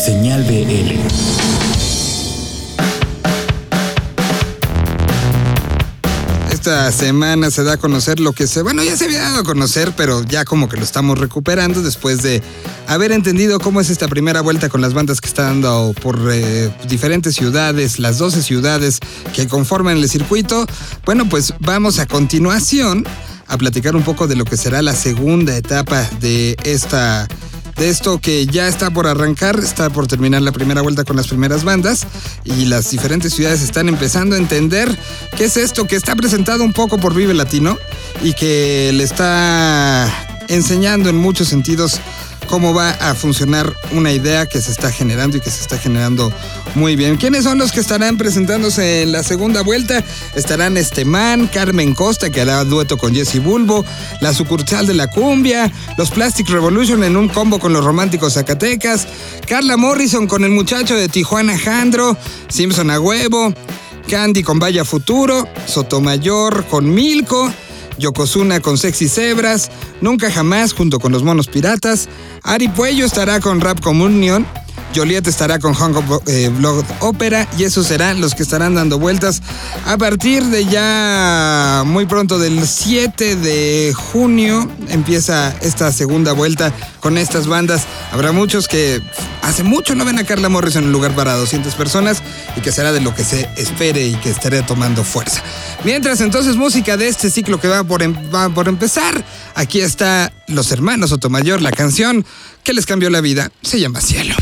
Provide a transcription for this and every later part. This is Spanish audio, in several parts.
Señal BL. Esta semana se da a conocer lo que se, bueno, ya se había dado a conocer, pero ya como que lo estamos recuperando después de haber entendido cómo es esta primera vuelta con las bandas que está dando por eh, diferentes ciudades, las 12 ciudades que conforman el circuito. Bueno, pues vamos a continuación a platicar un poco de lo que será la segunda etapa de esta de esto que ya está por arrancar, está por terminar la primera vuelta con las primeras bandas y las diferentes ciudades están empezando a entender qué es esto que está presentado un poco por Vive Latino y que le está enseñando en muchos sentidos cómo va a funcionar una idea que se está generando y que se está generando muy bien. ¿Quiénes son los que estarán presentándose en la segunda vuelta? Estarán Estemán, Carmen Costa, que hará dueto con Jesse Bulbo, la sucursal de la cumbia, los Plastic Revolution en un combo con los románticos Zacatecas, Carla Morrison con el muchacho de Tijuana Jandro, Simpson a huevo, Candy con Vaya Futuro, Sotomayor con Milko, Yokozuna con Sexy Zebras, Nunca Jamás junto con los Monos Piratas, Ari Puello estará con Rap Communion, Joliet estará con Hong Kong eh, Blog Opera y esos serán los que estarán dando vueltas a partir de ya muy pronto del 7 de junio empieza esta segunda vuelta con estas bandas. Habrá muchos que hace mucho no ven a Carla Morrison en un lugar para 200 personas y que será de lo que se espere y que estaré tomando fuerza. Mientras entonces música de este ciclo que va por, em va por empezar, aquí está Los Hermanos Sotomayor, la canción que les cambió la vida, se llama. Cielo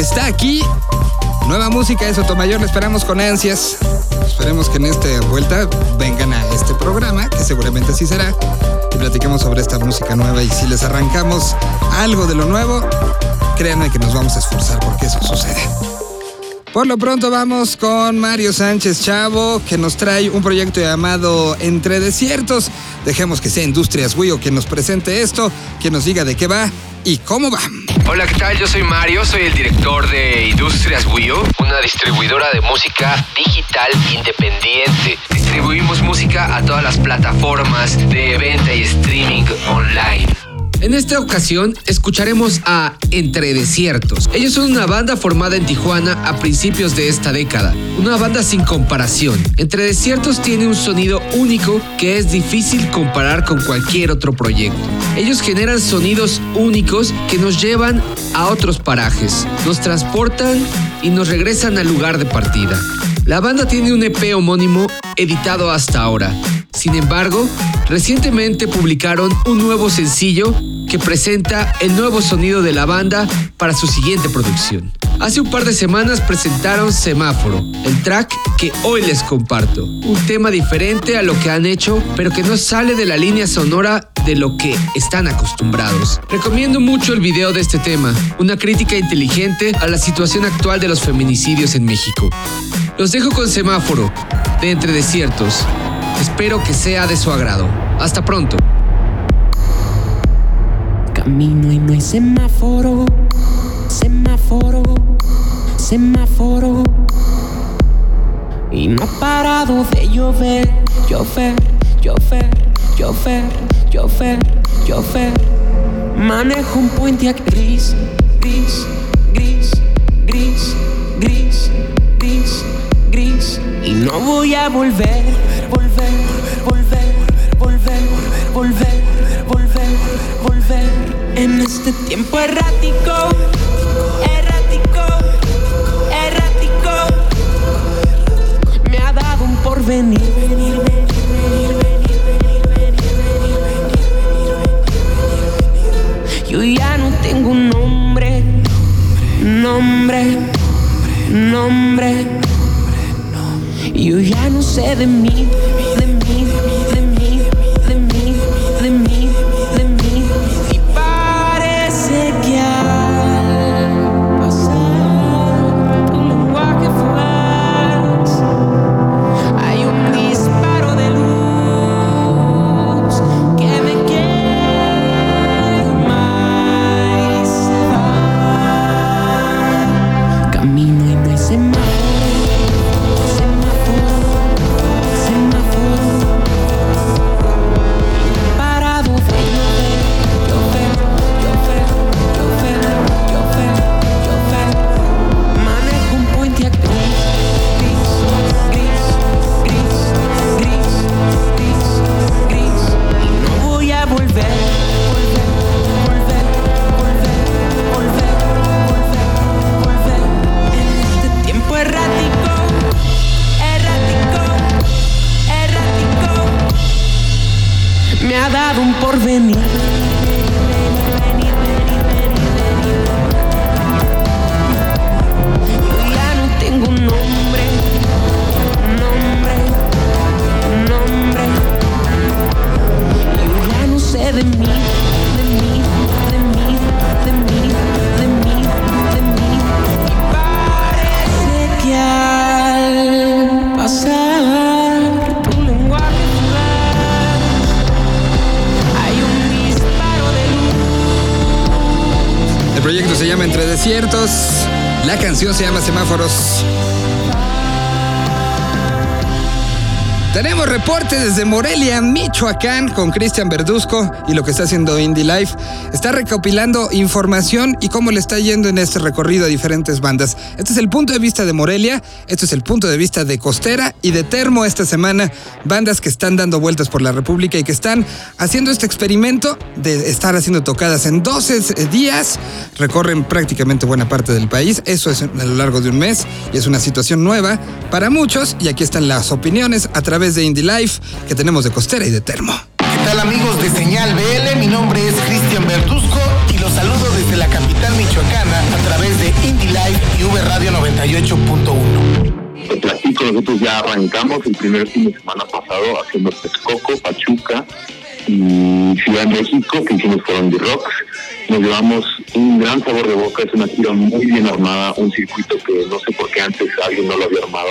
está aquí. Nueva música de Sotomayor, la esperamos con ansias. Esperemos que en esta vuelta vengan a este programa, que seguramente así será, y platiquemos sobre esta música nueva. Y si les arrancamos algo de lo nuevo, créanme que nos vamos a esforzar porque eso sucede. Por lo pronto vamos con Mario Sánchez Chavo, que nos trae un proyecto llamado Entre Desiertos. Dejemos que sea Industrias Wii o que nos presente esto, que nos diga de qué va y cómo va. Hola, ¿qué tal? Yo soy Mario, soy el director de Industrias Wii U, una distribuidora de música digital independiente. Distribuimos música a todas las plataformas de venta y streaming online. En esta ocasión escucharemos a Entre Desiertos. Ellos son una banda formada en Tijuana a principios de esta década. Una banda sin comparación. Entre Desiertos tiene un sonido único que es difícil comparar con cualquier otro proyecto. Ellos generan sonidos únicos que nos llevan a otros parajes, nos transportan y nos regresan al lugar de partida. La banda tiene un EP homónimo editado hasta ahora. Sin embargo, recientemente publicaron un nuevo sencillo que presenta el nuevo sonido de la banda para su siguiente producción. Hace un par de semanas presentaron Semáforo, el track que hoy les comparto. Un tema diferente a lo que han hecho, pero que no sale de la línea sonora de lo que están acostumbrados. Recomiendo mucho el video de este tema, una crítica inteligente a la situación actual de los feminicidios en México. Los dejo con Semáforo, de Entre Desiertos. Espero que sea de su agrado. Hasta pronto. Camino y no hay semáforo, semáforo, semáforo. Y no ha parado de llover, llover, llover, llover, llover, llover. Manejo un puente gris, gris, gris, gris, gris, gris, gris. Y no voy a volver, tiempo errático, errático, errático. Me ha dado un porvenir. venir, venir, venir, venir, venir, venir, venir, venir. Yo ya no tengo un nombre, nombre, nombre. Yo ya no sé de mí, un porvenir. Desiertos. La canción se llama Semáforos. Tenemos reporte desde Morelia, Michoacán, con Cristian Verduzco y lo que está haciendo Indie Life. Está recopilando información y cómo le está yendo en este recorrido a diferentes bandas. Este es el punto de vista de Morelia, este es el punto de vista de Costera y de Termo esta semana. Bandas que están dando vueltas por la República y que están haciendo este experimento de estar haciendo tocadas en 12 días. Recorren prácticamente buena parte del país. Eso es a lo largo de un mes y es una situación nueva para muchos. Y aquí están las opiniones a través de Indie Life que tenemos de Costera y de Termo. ¿Qué tal amigos de Señal BL? Mi nombre es Cristian Bertusco y los saludo desde la capital michoacana a través de Indie Life y V Radio 98.1. Te platico, nosotros ya arrancamos el primer fin de semana pasado haciendo Texcoco, Pachuca y Ciudad de México, que hicimos por Indie Rocks. Nos llevamos un gran sabor de boca, es una gira muy bien armada, un circuito que no sé por qué antes alguien no lo había armado.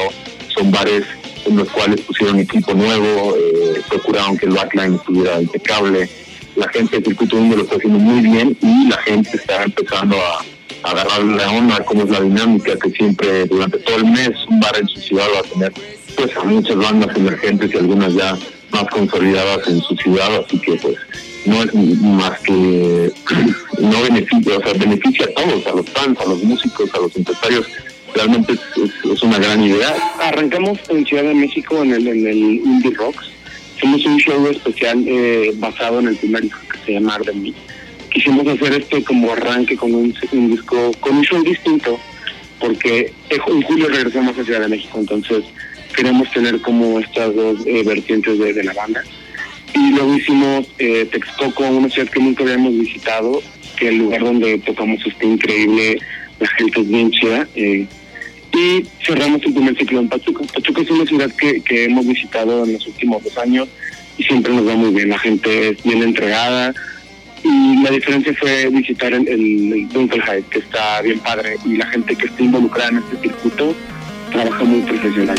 Son bares en los cuales pusieron equipo nuevo, eh, procuraron que el backline estuviera impecable. La gente del circuito 1 lo está haciendo muy bien y la gente está empezando a, a agarrar la onda, cómo es la dinámica que siempre durante todo el mes un bar en su ciudad va a tener pues muchas bandas emergentes y algunas ya más consolidadas en su ciudad, así que pues no es más que no beneficia, o sea, beneficia a todos, a los fans, a los músicos, a los empresarios. Realmente es, una gran idea. Arrancamos en Ciudad de México en el, en el Indie Rocks. Hicimos un show especial eh, basado en el primer disco que se llama Arden Me. Quisimos hacer este como arranque con un, disco, con un show distinto, porque en julio regresamos a Ciudad de México, entonces queremos tener como estas dos eh, vertientes de, de la banda. Y luego hicimos eh, Texcoco, una ciudad que nunca habíamos visitado, que el lugar donde tocamos está increíble, la gente es bien chida. eh, y cerramos el primer ciclo en Pachuca. Pachuca es una ciudad que, hemos visitado en los últimos dos años y siempre nos va muy bien. La gente es bien entregada y la diferencia fue visitar el, el, que está bien padre, y la gente que está involucrada en este circuito trabaja muy profesional.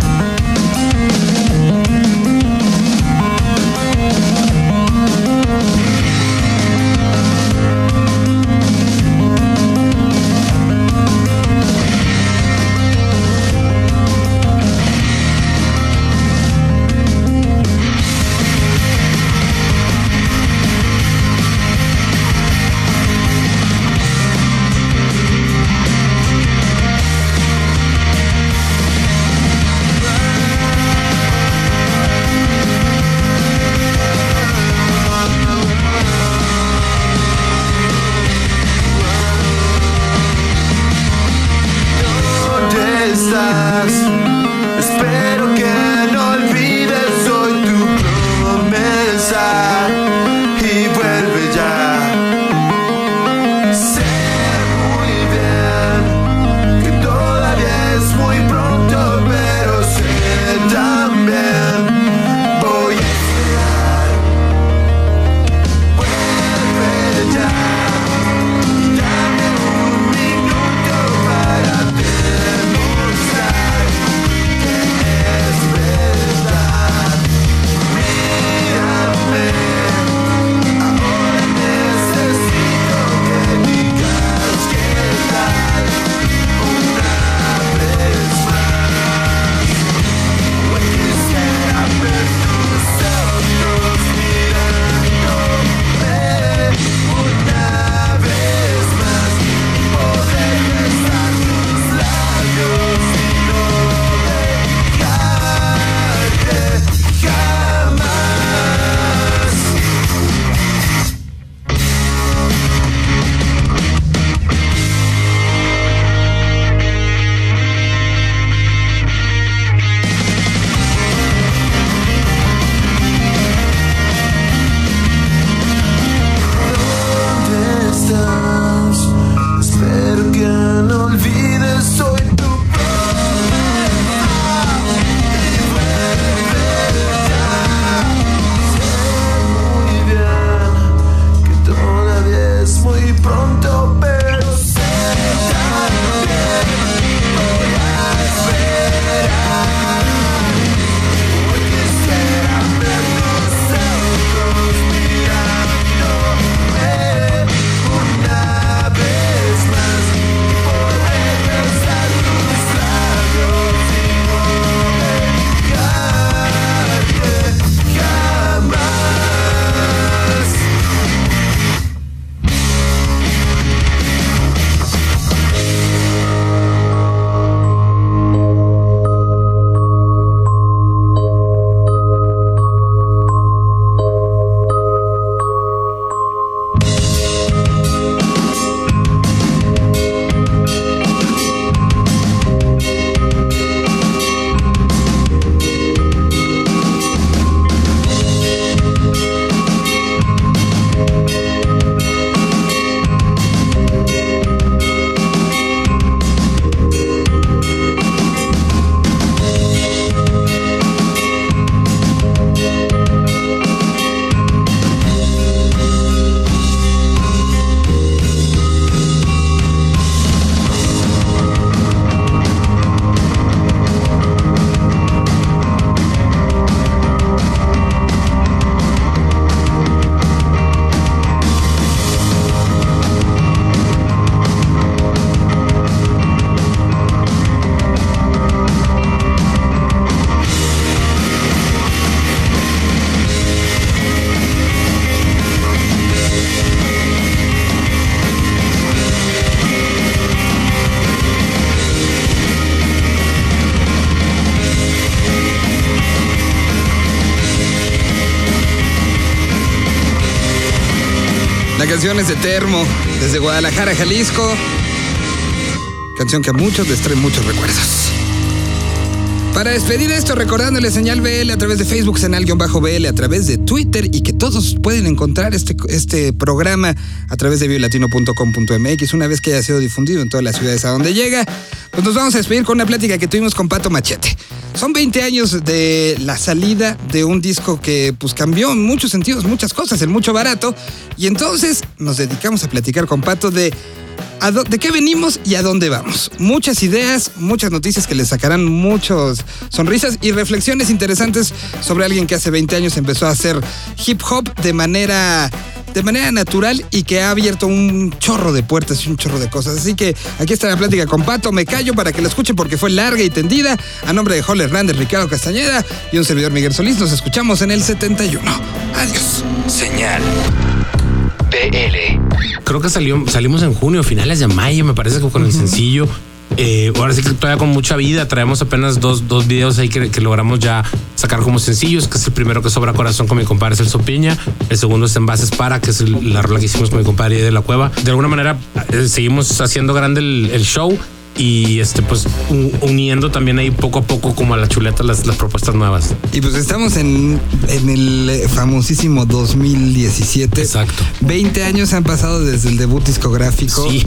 La canción es de Termo, desde Guadalajara, Jalisco. Canción que a muchos les trae muchos recuerdos. Para despedir esto, recordándole señal BL a través de Facebook, señal-BL, a través de Twitter y que todos pueden encontrar este, este programa a través de biolatino.com.mx una vez que haya sido difundido en todas las ciudades a donde llega. Pues nos vamos a despedir con una plática que tuvimos con Pato Machete. Son 20 años de la salida de un disco que pues cambió en muchos sentidos, muchas cosas, en mucho barato. Y entonces nos dedicamos a platicar con Pato de de qué venimos y a dónde vamos. Muchas ideas, muchas noticias que le sacarán muchos sonrisas y reflexiones interesantes sobre alguien que hace 20 años empezó a hacer hip hop de manera de manera natural y que ha abierto un chorro de puertas y un chorro de cosas. Así que aquí está la plática con Pato. Me callo para que la escuchen porque fue larga y tendida. A nombre de Joel Hernández, Ricardo Castañeda y un servidor Miguel Solís, nos escuchamos en el 71. Adiós. Señal BL. Creo que salió, salimos en junio, finales de mayo, me parece que con el sencillo. Eh, ahora sí que todavía con mucha vida. Traemos apenas dos, dos videos ahí que, que logramos ya sacar como sencillos, que es el primero que sobra corazón con mi compadre Celso Piña. El segundo es Envases para, que es el- la rola que hicimos con mi compadre de la cueva. De alguna manera eh, seguimos haciendo grande el, el show. Y este, pues uniendo también ahí poco a poco como a la chuleta las, las propuestas nuevas. Y pues estamos en, en el eh, famosísimo 2017. Exacto. 20 años han pasado desde el debut discográfico. Sí.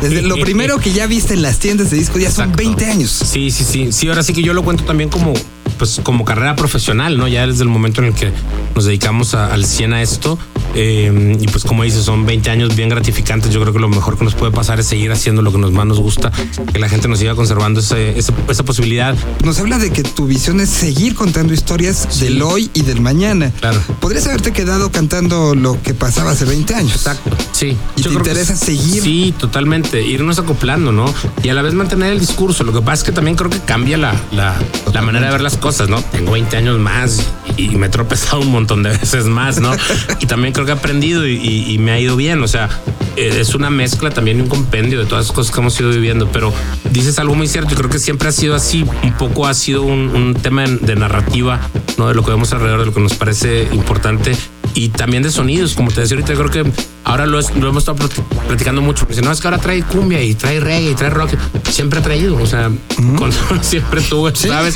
Desde lo primero que ya viste en las tiendas de disco, ya son Exacto. 20 años. Sí, sí, sí. Sí, ahora sí que yo lo cuento también como, pues, como carrera profesional, ¿no? Ya desde el momento en el que nos dedicamos a- al 100 a esto. Eh, y pues como dices, son 20 años bien gratificantes. Yo creo que lo mejor que nos puede pasar es seguir haciendo lo que nos más nos gusta, que la gente nos siga conservando ese- ese- esa posibilidad. Nos habla de que tu visión es seguir contando historias del hoy y del mañana. Claro. Podrías haberte quedado cantando lo que pasaba hace 20 años. Exacto. Sí. ¿Y te creo que interesa seguir? Sí, totalmente. Irnos acoplando, ¿no? Y a la vez mantener el discurso. Lo que pasa es que también creo que cambia la, la, la manera de ver las cosas, ¿no? Tengo 20 años más y, y me he tropezado un montón de veces más, ¿no? y también creo que he aprendido y, y- y me ha ido bien. O sea, eh, es una mezcla también un compendio de todas las cosas que hemos ido viviendo. Pero dices algo muy cierto y creo que siempre ha sido así. Un poco ha sido un, un tema de, de narrativa, ¿no? De lo que vemos alrededor, de lo que nos parece importante y también de sonidos, como te decía ahorita, creo que ahora lo, es- lo hemos estado plati- platicando mucho. Dice, no, es que ahora trae cumbia y trae reggae y trae rock. Siempre ha traído, o sea, con- siempre tuvo, ¿sabes?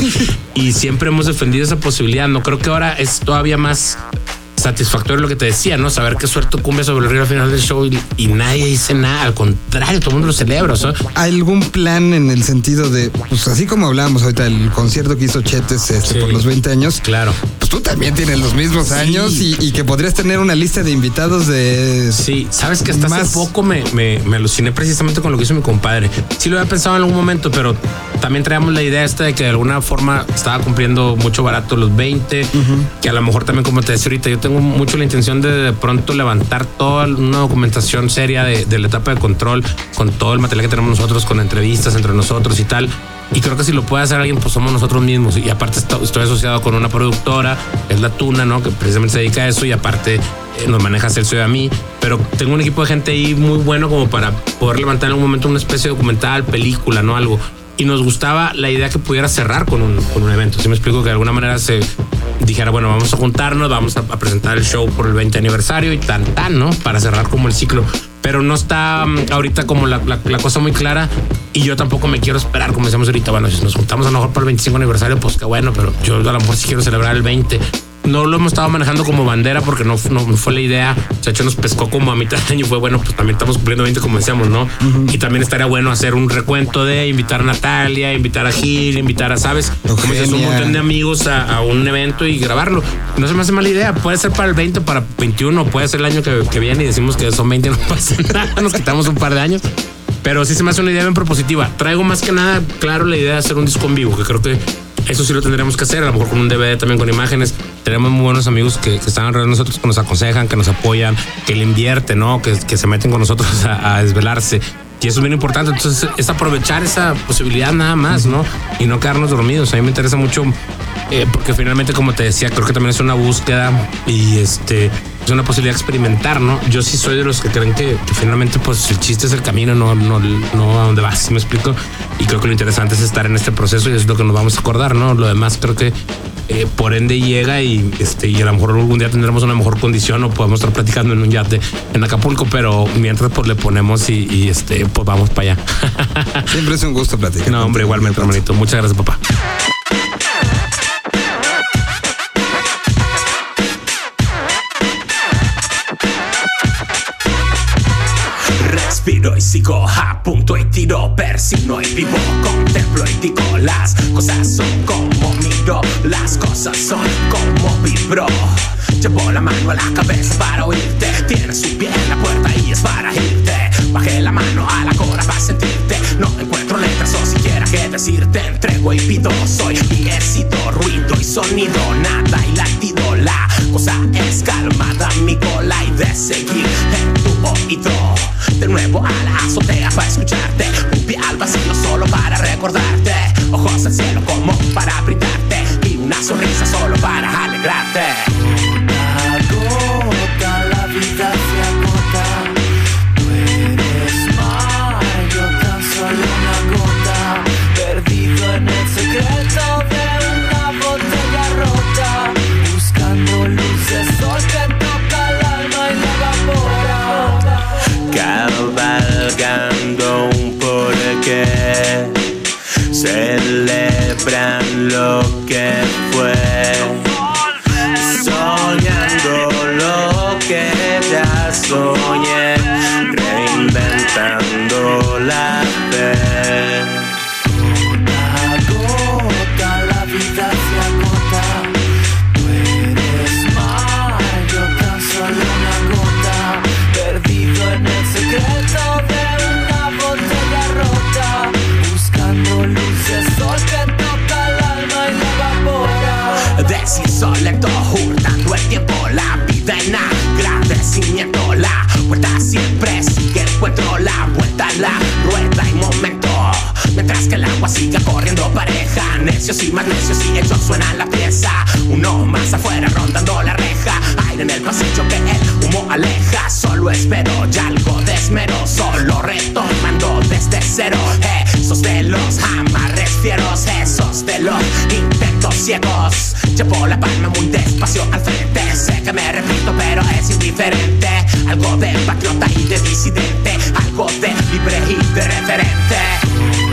Y siempre hemos defendido esa posibilidad. No creo que ahora es todavía más satisfactorio lo que te decía, ¿no? Saber que suelto cumbia sobre el río al final del show y, y nadie dice nada. Al contrario, todo el mundo lo celebra. O sea, ¿Hay algún plan en el sentido de, pues así como hablábamos ahorita del concierto que hizo Chetes este, Sí. por los 20 años? claro. Pues tú también tienes los mismos años y, y que podrías tener una lista de invitados de... Sí, sabes que hasta Más- hace poco me, me, me aluciné precisamente con lo que hizo mi compadre. Sí lo había pensado en algún momento, pero también traíamos la idea esta de que de alguna forma estaba cumpliendo mucho barato los 20, que a lo mejor también como te decía ahorita, yo tengo mucho la intención de de pronto levantar toda una documentación seria de, de la etapa de control, con todo el material que tenemos nosotros, con entrevistas entre nosotros y tal. Y creo que si lo puede hacer alguien, pues somos nosotros mismos. Y aparte esto- estoy asociado con una productora, es La Tuna, ¿no? Que precisamente se dedica a eso y aparte eh, nos maneja Celso y a mí. Pero tengo un equipo de gente ahí muy bueno como para poder levantar en un momento una especie de documental, película, ¿no? Algo. Y nos gustaba la idea que pudiera cerrar con un, con un evento. Si me explico que de alguna manera se dijera, bueno, vamos a juntarnos, vamos a, a presentar el show por el 20 aniversario y tan, tan, ¿no? Para cerrar como el ciclo. Pero no está mm, ahorita como la, la- la cosa muy clara y yo tampoco me quiero esperar, como decíamos ahorita, bueno, si nos juntamos a lo mejor para el 25 aniversario, pues qué bueno, pero yo a lo mejor sí quiero celebrar el 20. No lo hemos estado manejando como bandera porque no, no fue la idea. O sea, hecho nos pescó como a mitad de año y fue bueno, pues también estamos cumpliendo 20 como decíamos, ¿no? Y también estaría bueno hacer un recuento de invitar a Natalia, invitar a Gil, invitar a, ¿sabes? Como dices, un montón de amigos a, a un evento y grabarlo. No se me hace mala idea. Puede ser para el 20, para 21, puede ser el año que, que viene y decimos que son 20, no pasa nada, nos quitamos un par de años. Pero sí se me hace una idea bien propositiva. Traigo más que nada, claro, la idea de hacer un disco en vivo, que creo que eso sí lo tendríamos que hacer, a lo mejor con un DVD también con imágenes. Tenemos muy buenos amigos que, que están alrededor de nosotros, que nos aconsejan, que nos apoyan, que le invierten, ¿no? Que, que se meten con nosotros a, a desvelarse. Y eso es bien importante. Entonces, es aprovechar esa posibilidad nada más, ¿no? Y no quedarnos dormidos. A mí me interesa mucho, eh, porque finalmente, como te decía, creo que también es una búsqueda y este es una posibilidad de experimentar, ¿no? Yo sí soy de los que creen que, que finalmente, pues el chiste es el camino, no, no, no a dónde vas, ¿sí me explico? Y creo que lo interesante es estar en este proceso y es lo que nos vamos a acordar, ¿no? Lo demás creo que eh, por ende llega y, este, y a lo mejor algún día tendremos una mejor condición o podemos estar platicando en un yate en Acapulco, pero mientras pues le ponemos y, y, este, pues vamos para allá. Siempre es un gusto platicar. no, hombre, igualmente, hermanito. Muchas gracias, papá. Respiro y sigo a punto y tiro Persino y vivo, contemplo y digo Las cosas son como miro Las cosas son como vibro. Llevo la mano a la cabeza para oírte Tienes un pie en la puerta y es para irte. Bajé la mano a la cora para sentirte No encuentro letras o siquiera qué decirte. Entrego y pido, soy he sido Ruido y sonido, nada y latido La cosa es calmada, mi cola y de seguir en tu oído. De nuevo a la azotea para escucharte Un al vacío solo para recordarte. Ojos al cielo como para brindarte Y una sonrisa solo para alegrarte Y más necios y ellos suenan la pieza. Uno más afuera rondando la reja. Aire en el pasillo que el humo aleja. Solo espero ya algo de esmero Solo retomando desde cero. Esos de los amarres fieros Esos de los intentos ciegos. Llevo la palma muy despacio al frente. Sé que me repito pero es indiferente. Algo de patriota y de disidente. Algo de libre y de referente